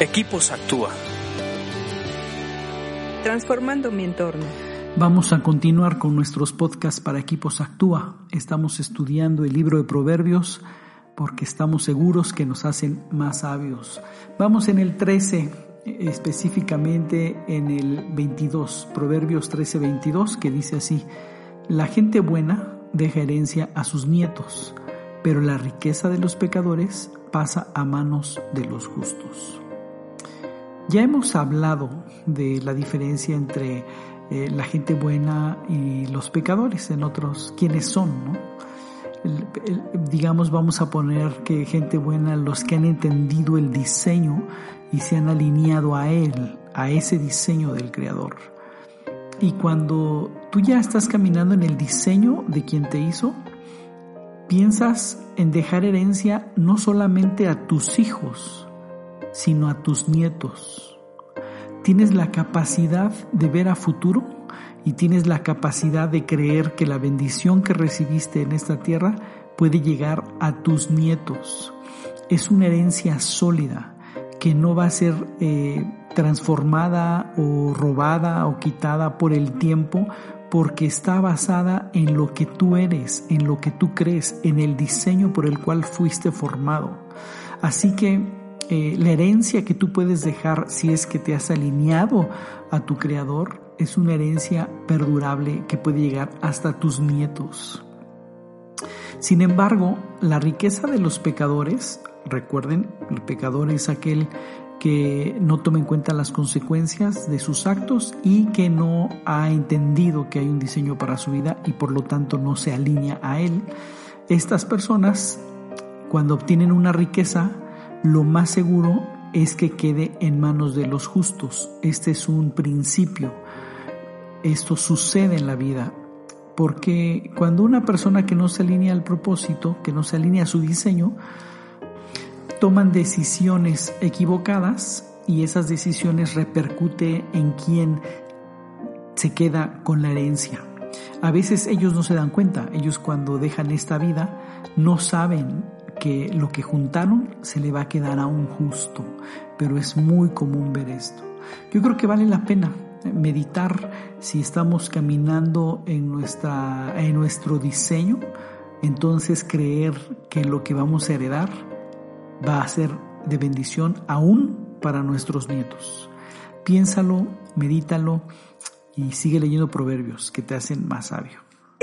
Equipos Actúa. Transformando mi entorno. Vamos a continuar con nuestros podcasts para Equipos Actúa. Estamos estudiando el libro de Proverbios porque estamos seguros que nos hacen más sabios. Vamos en el 13, específicamente en el 22, Proverbios 13, 22, que dice así, la gente buena deja herencia a sus nietos, pero la riqueza de los pecadores pasa a manos de los justos. Ya hemos hablado de la diferencia entre eh, la gente buena y los pecadores, en otros, quiénes son, ¿no? digamos, vamos a poner que gente buena, los que han entendido el diseño y se han alineado a él, a ese diseño del Creador. Y cuando tú ya estás caminando en el diseño de quien te hizo, piensas en dejar herencia no solamente a tus hijos, sino a tus nietos. Tienes la capacidad de ver a futuro y tienes la capacidad de creer que la bendición que recibiste en esta tierra puede llegar a tus nietos. Es una herencia sólida que no va a ser eh, transformada o robada o quitada por el tiempo porque está basada en lo que tú eres, en lo que tú crees, en el diseño por el cual fuiste formado. Así que eh, la herencia que tú puedes dejar si es que te has alineado a tu creador es una herencia perdurable que puede llegar hasta tus nietos. Sin embargo, la riqueza de los pecadores, recuerden, el pecador es aquel que no toma en cuenta las consecuencias de sus actos y que no ha entendido que hay un diseño para su vida y por lo tanto no se alinea a él. Estas personas, cuando obtienen una riqueza, lo más seguro es que quede en manos de los justos. Este es un principio. Esto sucede en la vida. Porque cuando una persona que no se alinea al propósito, que no se alinea a su diseño, toman decisiones equivocadas y esas decisiones repercute en quien se queda con la herencia. A veces ellos no se dan cuenta, ellos cuando dejan esta vida no saben que lo que juntaron se le va a quedar a un justo, pero es muy común ver esto. Yo creo que vale la pena meditar si estamos caminando en, nuestra, en nuestro diseño, entonces creer que lo que vamos a heredar va a ser de bendición aún para nuestros nietos. Piénsalo, medítalo y sigue leyendo proverbios que te hacen más sabio.